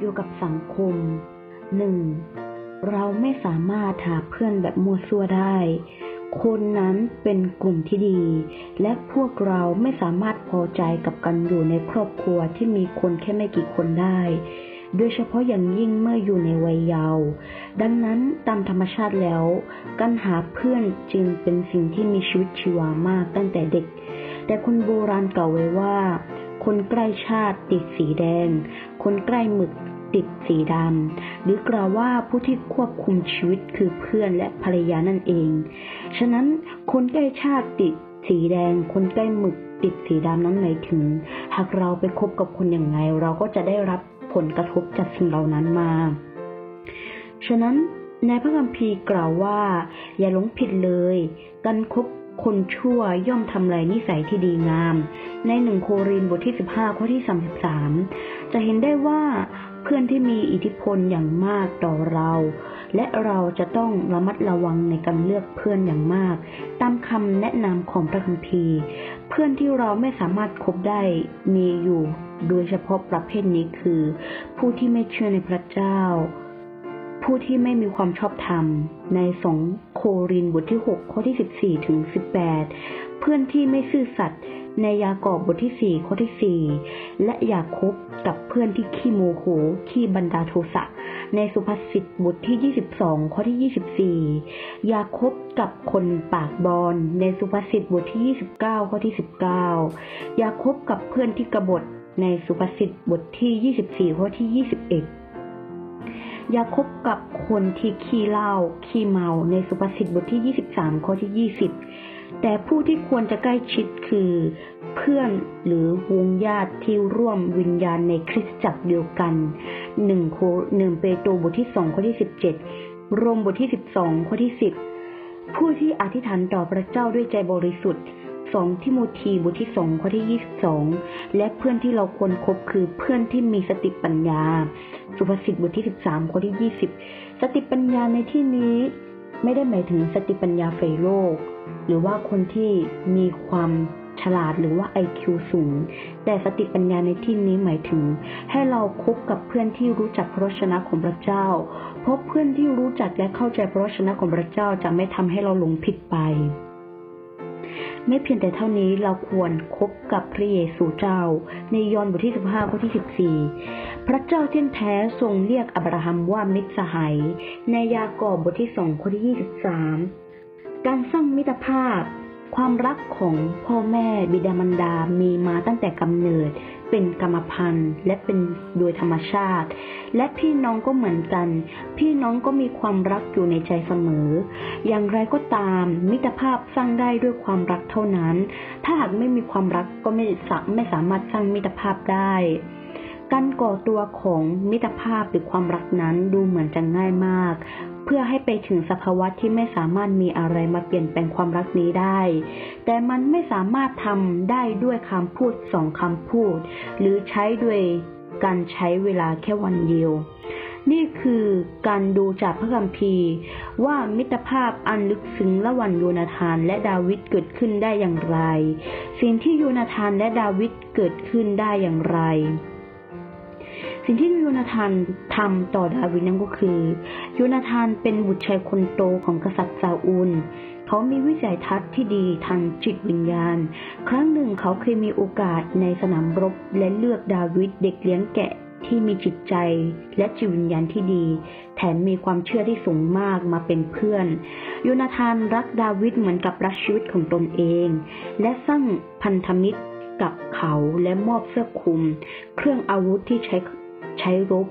อยู่กับสังคม 1. เราไม่สามารถหาเพื่อนแบบมั่วซั่วได้ คนนั้นเป็นกลุ่มที่ดี และพวกเราไม่สามารถพอใจกับการอยู่ในครอบครัวที่มีคนแค่ไม่กี่คนได้ โดยเฉพาะอย่างยิ่งเมื่ออยู่ในวัยเยาว์ ดังนั้นตามธรรมชาติแล้ว การหาเพื่อนจึงเป็นสิ่งที่มีชีวิตชีวามากตั้งแต่เด็ก แต่คนโบราณกล่าวไว้ว่าคนใกล้ชาติติดสีแดง คนใกล้หมึก ติดสีดำหรือกล่าวว่าผู้ที่ควบคุมชีวิตคือเพื่อนและภรรยานั่นเอง ฉะนั้นคนใกล้ชาติติดสีแดง คนใกล้หมึกติดสีดำนั้นหมายถึง หากเราไปคบกับคนอย่างไงเราก็จะได้รับผลกระทบจากสิ่งเหล่านั้นมา ฉะนั้นในพระคัมภีร์กล่าวว่า อย่าหลงผิดเลย การคบคนชั่วย่อมทำลายนิสัยที่ดีงาม ในหนึ่งโครินบทที่ 15 ข้อที่ 33 จะเห็นได้ว่า พื่อนที่มีอิทธิพลอย่างมากต่อเรา และเราจะต้องระมัดระวังในการเลือกเพื่อนอย่างมาก ตามคำแนะนำของพระคัมภีร์ เพื่อนที่เราไม่สามารถคบได้มีอยู่ โดยเฉพาะประเภทนี้คือ ผู้ที่ไม่เชื่อในพระเจ้า ผู้ที่ไม่มีความชอบธรรมในสองโครินธ์บทที่ 6 ข้อที่ 14ถึง18 เพื่อนที่ไม่ซื่อสัตย์ในยากอบบทที่4ข้อที่4และอย่าคบกับเพื่อนที่ขี้โมโหขี้บันดาโทสะในสุภาษิตบทที่ 22 ข้อที่ 24 อย่าคบกับคนปากบอลในสุภาษิตบทที่ 29 ข้อที่ 19 อย่าคบกับเพื่อนที่กบฏในสุภาษิตบทที่ 24 ข้อที่ 21 อย่าคบกับคนที่ขี้เหล้าขี้เมาในสุภาษิตบทที่ 23 ข้อที่ 20 แต่ผู้ที่ควรจะใกล้ชิดคือ เพื่อนหรือวงญาติที่ร่วมวิญญาณในคริสตจักรเดียวกัน1โค1เปโตรบทที่2ข้อที่17โรมบทที่12ข้อที่10ผู้ที่อธิษฐานต่อพระเจ้าด้วยใจบริสุทธิ์2ทิโมธีบทที่2ข้อที่22และเพื่อนที่เราควรคบคือเพื่อนที่มีสติปัญญา สุภาษิตบทที่13ข้อที่20สติปัญญาในที่นี้ ไม่ได้หมายถึงสติปัญญาไฟโลก หรือว่าคนที่มีความฉลาดหรือว่า IQ สูง แต่สติปัญญาในที่นี้หมายถึง ให้เราคบกับเพื่อนที่รู้จักพระวจนะของพระเจ้า เพราะเพื่อนที่รู้จักและเข้าใจพระวจนะของพระเจ้าจะไม่ทำให้เราหลงผิดไป ไม่เพียงแต่เท่านี้เราควรคบกับพระเยซูเจ้า ในยอห์นบทที่ 15ข้อที่ 14 พระเจ้าเที่ยนแท้ทรงเรียกอับราฮัมว่ามิตรสหายในยากอบบทที่2ข้อที่ 23 การสร้างมิตรภาพ ความรักของพ่อแม่บิดามารดามีมาตั้งแต่กำเนิด เป็นกรรมพันธุ์และเป็นโดยธรรมชาติ และพี่น้องก็เหมือนกัน พี่น้องก็มีความรักอยู่ในใจเสมอ อย่างไรก็ตาม มิตรภาพสร้างได้ด้วยความรักเท่านั้น ถ้าหากไม่มีความรักก็ไม่สาไม่สามารถสร้างมิตรภาพได้การก่อตัวของมิตรภาพหรือความรักนั้นดูเหมือนจะง่ายมาก พื่อให้ไปถึงสภาวะที่ไม่สามารถมีอะไรมาเปลี่ยนแปลงความรักนี้ได้ แต่มันไม่สามารถทำได้ด้วยคำพูดสองคำพูด หรือใช้ด้วยการใช้เวลาแค่วันเดียว นี่คือการดูจากพระคัมภีร์ ว่ามิตรภาพอันลึกซึ้งระหว่างโยนาธานและดาวิดเกิดขึ้นได้อย่างไร สิ่งที่โยนาธานและดาวิดเกิดขึ้นได้อย่างไร สิ่งที่โยนาธานทำต่อดาวิดนั่นก็คือ โยนาธานเป็นบุตรชายคนโตของกษัตริย์ซาอูล เขามีวิสัยทัศน์ที่ดีทางจิตวิญญาณ ครั้งหนึ่งเขาเคยมีโอกาสในสนามรบและเลือกดาวิดเด็กเลี้ยงแกะที่มีจิตใจและจิตวิญญาณที่ดี แถมมีความเชื่อที่สูงมากมาเป็นเพื่อน โยนาธานรักดาวิดเหมือนกับรักชีวิตของตนเอง และสร้างพันธมิตรกับเขาและมอบเสื้อคลุม เครื่องอาวุธที่ใช้ ใช้รบ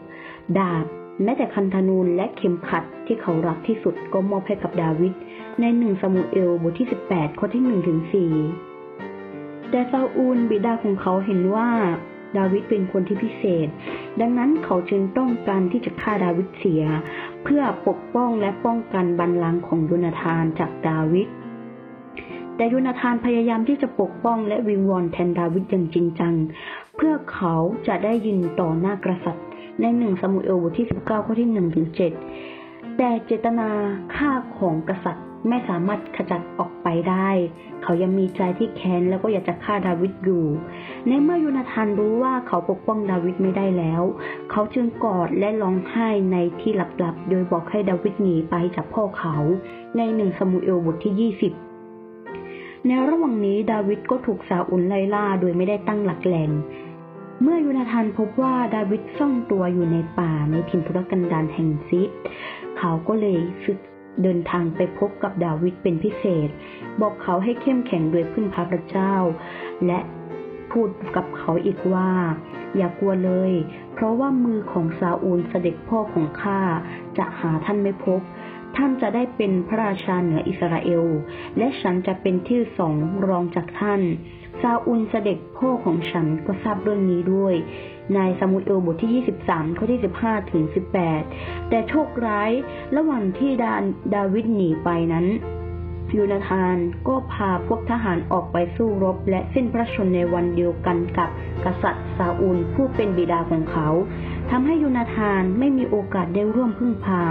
ดาบ แม้แต่คันธนูและเข็มขัดที่เขารักที่สุดก็มอบให้กับดาวิดในหนึ่งซามูเอลบทที่ 18 ข้อที่1ถึง4แต่ซาอูลบิดาของเขาเห็นว่าดาวิดเป็นคนที่พิเศษ ดังนั้นเขาจึงต้องการที่จะฆ่าดาวิดเสีย เพื่อปกป้องและป้องกันบัลลังก์ของโยนาธานจากดาวิด แต่โยนาธานพยายามที่จะปกป้องและวิงวอนแทนดาวิดอย่างจริงจัง เพื่อเขาจะได้ยินต่อหน้ากษัตริย์ ในหนึ่งซามูเอลบทที่ 19 ข้อที่1ถึง7แต่เจตนาฆ่าของกษัตริย์ไม่สามารถขจัดออกไปได้ เขายังมีใจที่แค้นแล้วก็อยากจะฆ่าดาวิดอยู่ ในเมื่อยูนาธานรู้ว่าเขาปกป้องดาวิดไม่ได้แล้ว เขาจึงกอดและร้องไห้ในที่หลับๆ โดยบอกให้ดาวิดหนีไปจากพ่อเขา ในหนึ่งสมุเอลบทที่ 20 ในระหว่างนี้ดาวิดก็ถูกซาอุลไล่ล่าโดยไม่ได้ตั้งหลักแหล่ง เมื่อยูนาธานพบว่าดาวิดซ่อนตัวอยู่ในป่าในถิ่นทุรกันดารแห่งซิปเขาก็เลยสึกเดินทางไปพบกับดาวิดเป็นพิเศษ บอกเขาให้เข้มแข็งโดยพึ่งพระพระเจ้า และพูดกับเขาอีกว่า อย่ากลัวเลย เพราะว่ามือของซาอูลเสด็จพ่อของข้าจะหาท่านไม่พบ ท่านจะได้เป็นพระราชาเหนืออิสราเอล และฉันจะเป็นที่สองรองจากท่าน ซาอุลเสด็จพ่อของฉันก็ทราบเรื่องนี้ด้วยในสมุเอลบทที่ 23 ข้อที่ 15 ถึง 18 แต่โชคร้ายระหว่างที่ดาดาวิดหนีไปนั้นยูนาธานก็พาพวกทหารออกไปสู้รบ และสิ้นพระชนในวันเดียวกันกับกษัตริย์ซาอูลผู้เป็นบิดาของเขาทำให้ยูนาธานไม่มีโอกาสได้ร่วมพึ่งพา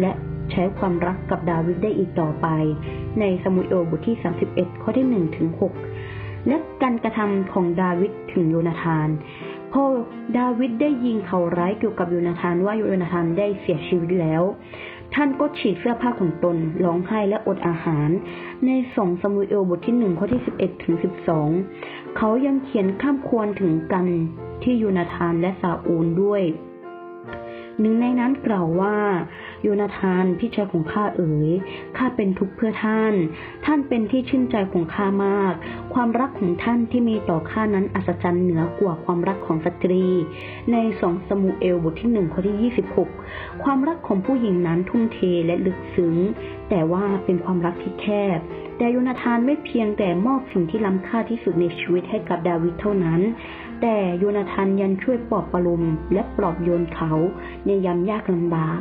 และ ใช้ความรักกับดาวิดได้อีกต่อไป ในสมุเอลบทที่ 31 ข้อที่1ถึง6และการกระทำของดาวิดถึงโยนาธานพอดาวิดได้ยิงเขาร้ายเกี่ยวกับโยนาธานว่าโยนาธานได้เสียชีวิตแล้ว ท่านก็ฉีกเสื้อผ้าของตนร้องไห้และอดอาหาร ในสองสมุเอลบทที่หนึ่งข้อที่สิบเอ็ดถึงสิบสองเขายังเขียนข้ามควรถึงกันที่โยนาธานและซาอูลด้วย หนึ่งในนั้นกล่าวว่า โยนาธานพี่ชายของข้าเอ๋ยข้าเป็นทุกข์เพื่อท่าน ท่านเป็นที่ชื่นใจของข้ามาก ความรักของท่านที่มีต่อข้านั้นอัศจรรย์เหนือกว่าความรักของสตรี ในสองสมุเอลบทที่หนึ่งข้อที่ยี่สิบหกความรักของผู้หญิงนั้นทุ่มเทและลึกซึ้ง แต่ว่าเป็นความรักที่แคบแต่โยนาธานไม่เพียงแต่มอบสิ่งที่ล้ำค่าที่สุดในชีวิตให้กับดาวิดเท่านั้น แต่โยนาธานยังช่วยปลอบประโลมและปลอบโยนเขาในยามยากลำบาก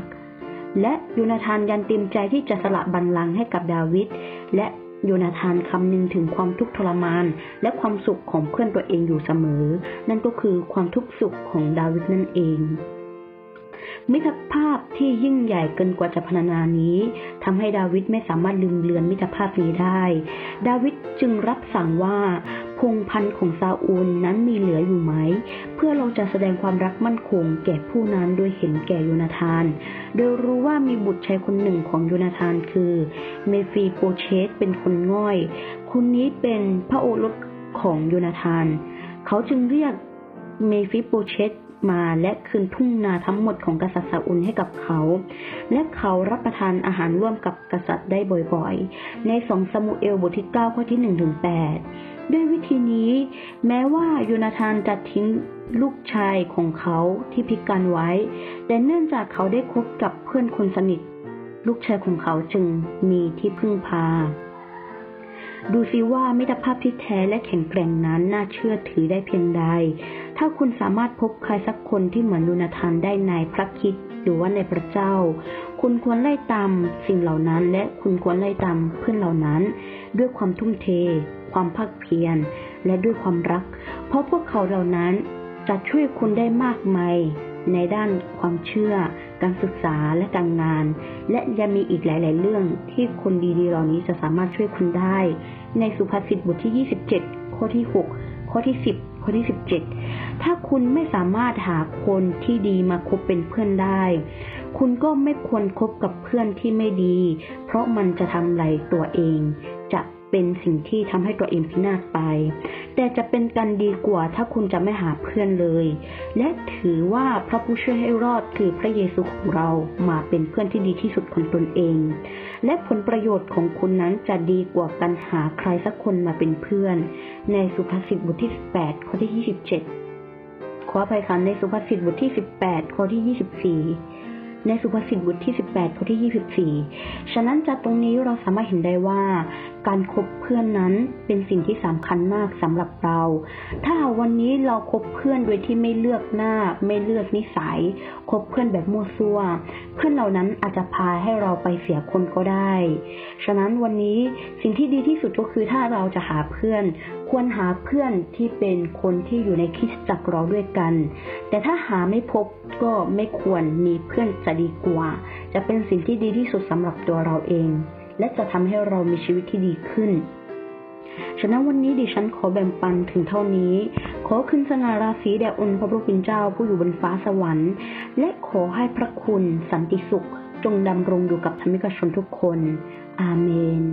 และโยนาธานยันเต็มใจที่จะสละบัลลังก์ให้กับดาวิดและโยนาธานคำนึงถึงความทุกข์ทรมาน และความสุขของเพื่อนตัวเองอยู่เสมอ นั่นก็คือความทุกข์สุขของดาวิดนั่นเอง มิตรภาพที่ยิ่งใหญ่เกินกว่าจะพรรณนานี้ทำให้ดาวิดไม่สามารถลืมเลือนมิตรภาพนี้ได้ ดาวิดจึงรับสั่งว่า พงพันธุ์ของซาอูลนั้นมีเหลืออยู่ไหม เพื่อเราจะแสดงความรักมั่นคง แก่ผู้นั้นโดยเห็นแก่โยนาธาน โดยรู้ว่ามีบุตรชายคนหนึ่งของโยนาธานคือเมฟีโปเชสเป็นคนง่อย คนนี้เป็นพระโอรสของโยนาธาน เขาจึงเรียกเมฟิโปเชสมาและคืนทุ่งนาทั้งหมดของกษัตริย์ซาอุลให้กับเขา และเขารับประทานอาหารร่วมกับกษัตริย์ได้บ่อยๆ ในสองสมุเอลบทที่ 9 ข้อที่1ถึง8 ด้วยวิธีนี้ แม้ว่าโยนาธานจะทิ้งลูกชายของเขาที่พิการไว้ แต่เนื่องจากเขาได้คบกับเพื่อนคนสนิท ลูกชายของเขาจึงมีที่พึ่งพา ดูซิว่ามิตรภาพที่แท้และแข็งแกร่งนั้นน่าเชื่อถือได้เพียงใด ถ้าคุณสามารถพบใครสักคนที่เหมือนยูนาธานได้ในพระคิดหรือว่าในพระเจ้า คุณควรไล่ตามสิ่งเหล่านั้น และคุณควรไล่ตามเพื่อนเหล่านั้น ด้วยความทุ่มเท ความภาคเพียร และด้วยความรัก เพราะพวกเขาเหล่านั้นจะช่วยคุณได้มากมายในด้านความเชื่อ การศึกษาและการงาน และยังมีอีกหลาย ๆ เรื่องที่คนดีๆเหล่านี้จะสามารถช่วยคุณได้ ในสุภาษิตบทที่ 27 ข้อที่ 6 ข้อที่ 10 ข้อที่ 17 ถ้าคุณไม่สามารถหาคนที่ดีมาคบเป็นเพื่อนได้ คุณก็ไม่ควรคบกับเพื่อนที่ไม่ดี เพราะมันจะทำลายตัวเอง จะเป็นสิ่งที่ทำให้ตัวเองพินาศไป แต่จะเป็นการดีกว่าถ้าคุณจะไม่หาเพื่อนเลย และถือว่าพระผู้ช่วยให้รอดคือพระเยซูของเรามาเป็นเพื่อนที่ดีที่สุดของตนเอง และผลประโยชน์ของคุณนั้นจะดีกว่าการหาใครสักคนมาเป็นเพื่อน ในสุภาษิตบทที่ 18 ข้อที่ 27 ขออภัยค่ะในสุภาษิตบทที่ 18 ข้อที่ 24 ในสุภาษิตบทที่ 18 ข้อที่ 24 ฉะนั้นจากตรงนี้เราสามารถเห็นได้ว่า การคบเพื่อนนั้นเป็นสิ่งที่สำคัญมากสำหรับเรา ถ้าวันนี้เราคบเพื่อนโดยที่ไม่เลือกหน้า ไม่เลือกนิสัย คบเพื่อนแบบมั่วซั่ว เพื่อนเหล่านั้นอาจจะพาให้เราไปเสียคนก็ได้ ฉะนั้นวันนี้สิ่งที่ดีที่สุดก็คือถ้าเราจะหาเพื่อน ควรหาเพื่อนที่เป็นคนที่อยู่ในคริสตจักรเราด้วยกัน แต่ถ้าหาไม่พบก็ไม่ควรมีเพื่อนจะดีกว่า จะเป็นสิ่งที่ดีที่สุดสำหรับตัวเราเอง และจะทำให้เรามีชีวิตที่ดีขึ้น ฉะนั้นวันนี้ดิฉันขอแบ่งปันถึงเท่านี้ ขอขึ้นสง่าราศีแด่องค์พระผู้เป็นเจ้าผู้อยู่บนฟ้าสวรรค์ และขอให้พระคุณสันติสุข จงดำรงอยู่กับธรรมิกชนทุกคน อาเมน